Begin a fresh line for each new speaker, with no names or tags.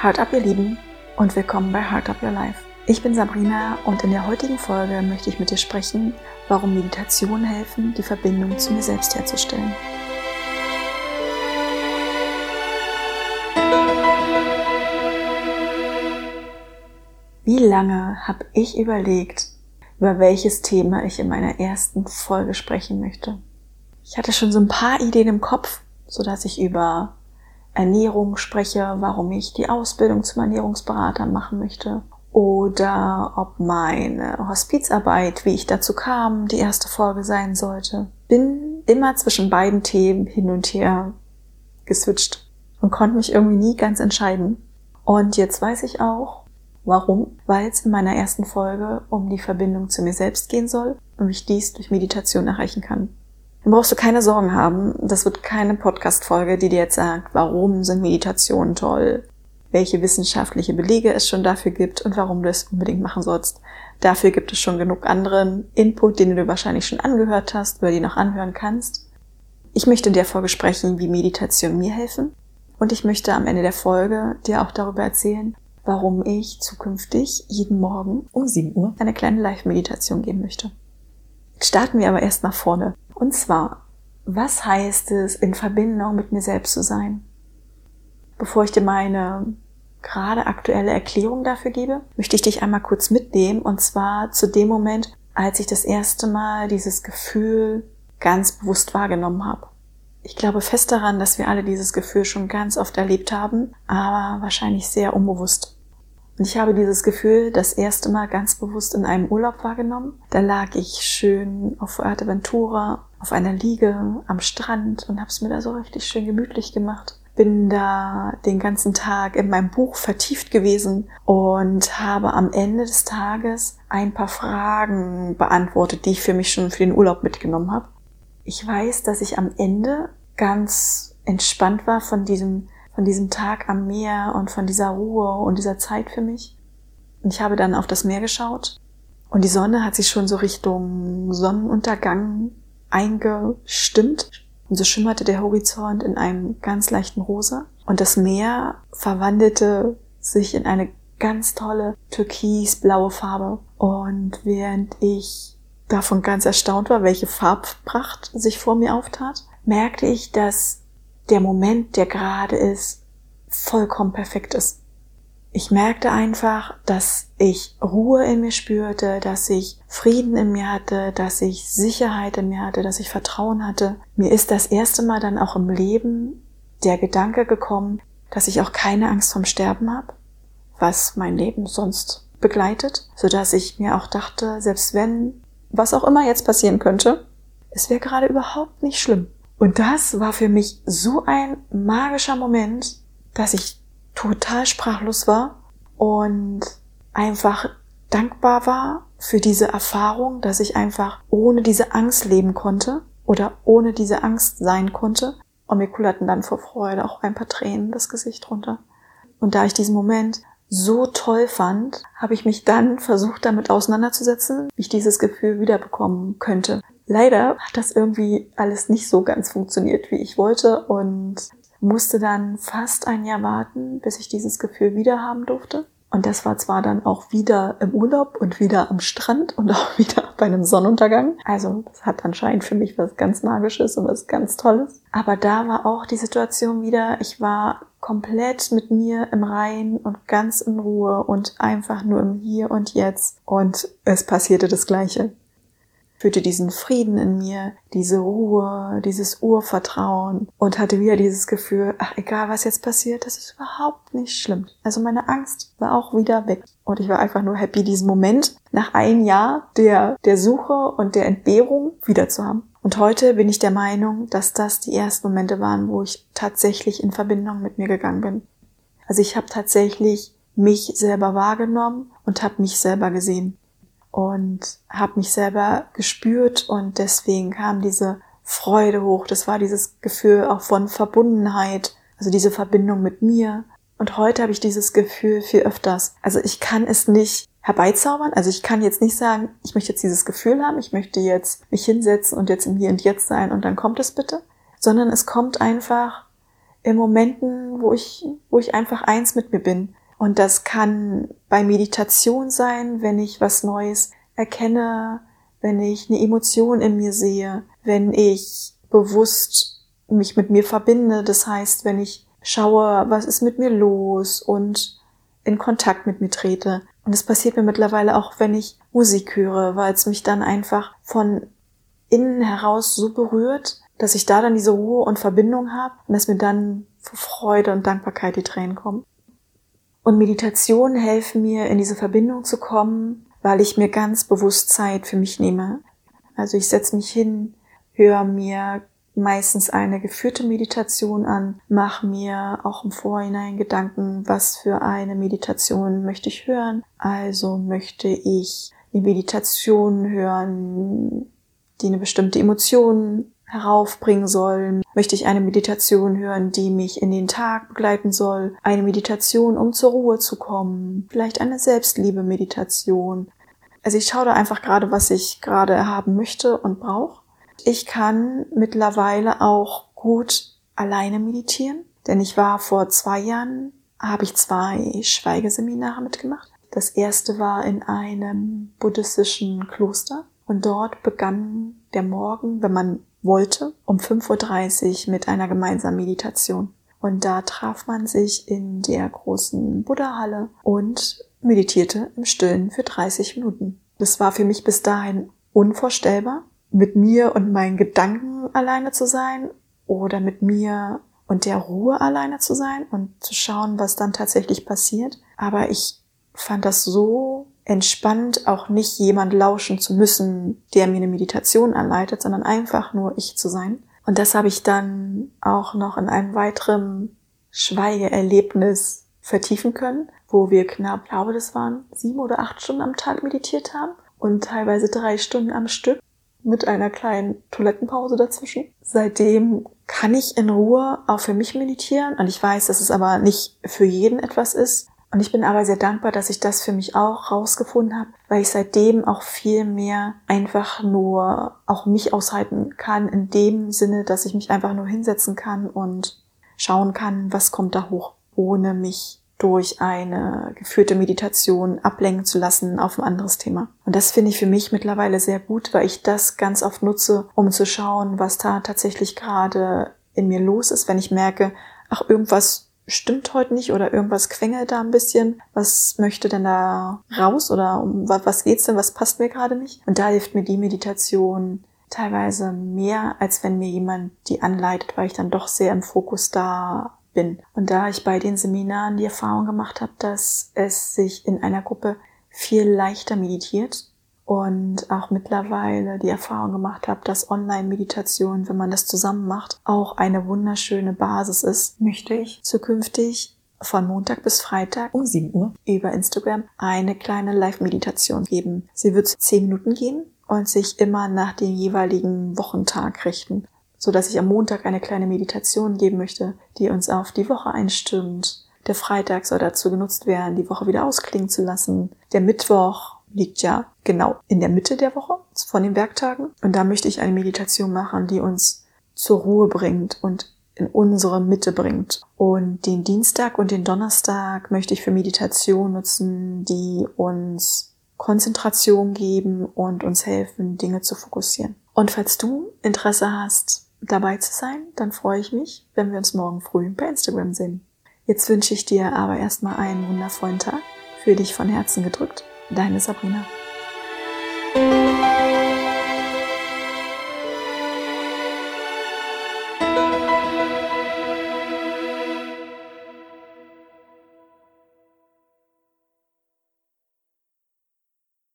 Heart Up, ihr Lieben, und willkommen bei Heart Up Your Life. Ich bin Sabrina und in der heutigen Folge möchte ich mit dir sprechen, warum Meditationen helfen, die Verbindung zu mir selbst herzustellen. Wie lange habe ich überlegt, über welches Thema ich in meiner ersten Folge sprechen möchte? Ich hatte schon so ein paar Ideen im Kopf, so dass ich über Ernährung spreche, warum ich die Ausbildung zum Ernährungsberater machen möchte oder ob meine Hospizarbeit, wie ich dazu kam, die erste Folge sein sollte. Bin immer zwischen beiden Themen hin und her geswitcht und konnte mich irgendwie nie ganz entscheiden. Und jetzt weiß ich auch, warum, weil es in meiner ersten Folge um die Verbindung zu mir selbst gehen soll und ich dies durch Meditation erreichen kann. Brauchst du keine Sorgen haben. Das wird keine Podcast-Folge, die dir jetzt sagt, warum sind Meditationen toll, welche wissenschaftliche Belege es schon dafür gibt und warum du es unbedingt machen sollst. Dafür gibt es schon genug anderen Input, den du wahrscheinlich schon angehört hast oder die noch anhören kannst. Ich möchte in der Folge sprechen, wie Meditation mir helfen. Und ich möchte am Ende der Folge dir auch darüber erzählen, warum ich zukünftig jeden Morgen um 7 Uhr eine kleine Live-Meditation geben möchte. Starten wir aber erst nach vorne. Und zwar, was heißt es, in Verbindung mit mir selbst zu sein? Bevor ich dir meine gerade aktuelle Erklärung dafür gebe, möchte ich dich einmal kurz mitnehmen und zwar zu dem Moment, als ich das erste Mal dieses Gefühl ganz bewusst wahrgenommen habe. Ich glaube fest daran, dass wir alle dieses Gefühl schon ganz oft erlebt haben, aber wahrscheinlich sehr unbewusst. Und ich habe dieses Gefühl das erste Mal ganz bewusst in einem Urlaub wahrgenommen. Da lag ich schön auf Fuerteventura auf einer Liege am Strand und habe es mir da so richtig schön gemütlich gemacht. Bin da den ganzen Tag in meinem Buch vertieft gewesen und habe am Ende des Tages ein paar Fragen beantwortet, die ich für mich schon für den Urlaub mitgenommen habe. Ich weiß, dass ich am Ende ganz entspannt war von diesem von diesem Tag am Meer und von dieser Ruhe und dieser Zeit für mich. Und ich habe dann auf das Meer geschaut und die Sonne hat sich schon so Richtung Sonnenuntergang eingestimmt. Und so schimmerte der Horizont in einem ganz leichten Rosa. Und das Meer verwandelte sich in eine ganz tolle türkisblaue Farbe. Und während ich davon ganz erstaunt war, welche Farbpracht sich vor mir auftat, merkte ich, dass der Moment, der gerade ist, vollkommen perfekt ist. Ich merkte einfach, dass ich Ruhe in mir spürte, dass ich Frieden in mir hatte, dass ich Sicherheit in mir hatte, dass ich Vertrauen hatte. Mir ist das erste Mal dann auch im Leben der Gedanke gekommen, dass ich auch keine Angst vom Sterben habe, was mein Leben sonst begleitet, so dass ich mir auch dachte, selbst wenn was auch immer jetzt passieren könnte, es wäre gerade überhaupt nicht schlimm. Und das war für mich so ein magischer Moment, dass ich total sprachlos war und einfach dankbar war für diese Erfahrung, dass ich einfach ohne diese Angst leben konnte oder ohne diese Angst sein konnte. Und mir kullerten dann vor Freude auch ein paar Tränen das Gesicht runter. Und da ich diesen Moment so toll fand, habe ich mich dann versucht, damit auseinanderzusetzen, wie ich dieses Gefühl wiederbekommen könnte. Leider hat das irgendwie alles nicht so ganz funktioniert, wie ich wollte und musste dann fast ein Jahr warten, bis ich dieses Gefühl wieder haben durfte. Und das war zwar dann auch wieder im Urlaub und wieder am Strand und auch wieder bei einem Sonnenuntergang. Also das hat anscheinend für mich was ganz Magisches und was ganz Tolles. Aber da war auch die Situation wieder, ich war komplett mit mir im Rein und ganz in Ruhe und einfach nur im Hier und Jetzt. Und es passierte das Gleiche fühlte diesen Frieden in mir, diese Ruhe, dieses Urvertrauen und hatte wieder dieses Gefühl, ach egal was jetzt passiert, das ist überhaupt nicht schlimm. Also meine Angst war auch wieder weg und ich war einfach nur happy, diesen Moment nach einem Jahr der, der Suche und der Entbehrung wieder zu haben. Und heute bin ich der Meinung, dass das die ersten Momente waren, wo ich tatsächlich in Verbindung mit mir gegangen bin. Also ich habe tatsächlich mich selber wahrgenommen und habe mich selber gesehen und habe mich selber gespürt und deswegen kam diese Freude hoch. Das war dieses Gefühl auch von Verbundenheit, also diese Verbindung mit mir. Und heute habe ich dieses Gefühl viel öfters. Also ich kann es nicht herbeizaubern. Also ich kann jetzt nicht sagen, ich möchte jetzt dieses Gefühl haben, ich möchte jetzt mich hinsetzen und jetzt im Hier und Jetzt sein und dann kommt es bitte, sondern es kommt einfach in Momenten, wo ich, wo ich einfach eins mit mir bin. Und das kann bei Meditation sein, wenn ich was Neues erkenne, wenn ich eine Emotion in mir sehe, wenn ich bewusst mich mit mir verbinde. Das heißt, wenn ich schaue, was ist mit mir los und in Kontakt mit mir trete. Und es passiert mir mittlerweile auch, wenn ich Musik höre, weil es mich dann einfach von innen heraus so berührt, dass ich da dann diese Ruhe und Verbindung habe und dass mir dann vor Freude und Dankbarkeit die Tränen kommen. Und Meditationen helfen mir, in diese Verbindung zu kommen, weil ich mir ganz bewusst Zeit für mich nehme. Also ich setze mich hin, höre mir meistens eine geführte Meditation an, mache mir auch im Vorhinein Gedanken, was für eine Meditation möchte ich hören. Also möchte ich eine Meditation hören, die eine bestimmte Emotion heraufbringen soll? Möchte ich eine Meditation hören, die mich in den Tag begleiten soll? Eine Meditation, um zur Ruhe zu kommen? Vielleicht eine Selbstliebe-Meditation? Also ich schaue da einfach gerade, was ich gerade haben möchte und brauche. Ich kann mittlerweile auch gut alleine meditieren, denn ich war vor zwei Jahren, habe ich zwei Schweigeseminare mitgemacht. Das erste war in einem buddhistischen Kloster und dort begann der Morgen, wenn man wollte, um 5.30 Uhr mit einer gemeinsamen Meditation. Und da traf man sich in der großen Buddha-Halle und meditierte im Stillen für 30 Minuten. Das war für mich bis dahin unvorstellbar, mit mir und meinen Gedanken alleine zu sein oder mit mir und der Ruhe alleine zu sein und zu schauen, was dann tatsächlich passiert. Aber ich fand das so entspannt, auch nicht jemand lauschen zu müssen, der mir eine Meditation anleitet, sondern einfach nur ich zu sein. Und das habe ich dann auch noch in einem weiteren Schweigeerlebnis vertiefen können, wo wir knapp, glaube das waren sieben oder acht Stunden am Tag meditiert haben und teilweise drei Stunden am Stück mit einer kleinen Toilettenpause dazwischen. Seitdem kann ich in Ruhe auch für mich meditieren und ich weiß, dass es aber nicht für jeden etwas ist. Und ich bin aber sehr dankbar, dass ich das für mich auch rausgefunden habe, weil ich seitdem auch viel mehr einfach nur auch mich aushalten kann, in dem Sinne, dass ich mich einfach nur hinsetzen kann und schauen kann, was kommt da hoch, ohne mich durch eine geführte Meditation ablenken zu lassen auf ein anderes Thema. Und das finde ich für mich mittlerweile sehr gut, weil ich das ganz oft nutze, um zu schauen, was da tatsächlich gerade in mir los ist, wenn ich merke, ach, irgendwas stimmt heute nicht oder irgendwas quengelt da ein bisschen. Was möchte denn da raus oder um was geht's denn? Was passt mir gerade nicht? Und da hilft mir die Meditation teilweise mehr, als wenn mir jemand die anleitet, weil ich dann doch sehr im Fokus da bin. Und da ich bei den Seminaren die Erfahrung gemacht habe, dass es sich in einer Gruppe viel leichter meditiert und auch mittlerweile die Erfahrung gemacht habe, dass Online-Meditation, wenn man das zusammen macht, auch eine wunderschöne Basis ist, möchte ich zukünftig von Montag bis Freitag um 7 Uhr über Instagram eine kleine Live-Meditation geben. Sie wird zehn Minuten gehen und sich immer nach dem jeweiligen Wochentag richten, so dass ich am Montag eine kleine Meditation geben möchte, die uns auf die Woche einstimmt. Der Freitag soll dazu genutzt werden, die Woche wieder ausklingen zu lassen. Der Mittwoch liegt ja genau in der Mitte der Woche von den Werktagen. Und da möchte ich eine Meditation machen, die uns zur Ruhe bringt und in unsere Mitte bringt. Und den Dienstag und den Donnerstag möchte ich für Meditation nutzen, die uns Konzentration geben und uns helfen, Dinge zu fokussieren. Und falls du Interesse hast, dabei zu sein, dann freue ich mich, wenn wir uns morgen früh bei Instagram sehen. Jetzt wünsche ich dir aber erstmal einen wundervollen Tag. Für dich von Herzen gedrückt Deine Sabrina.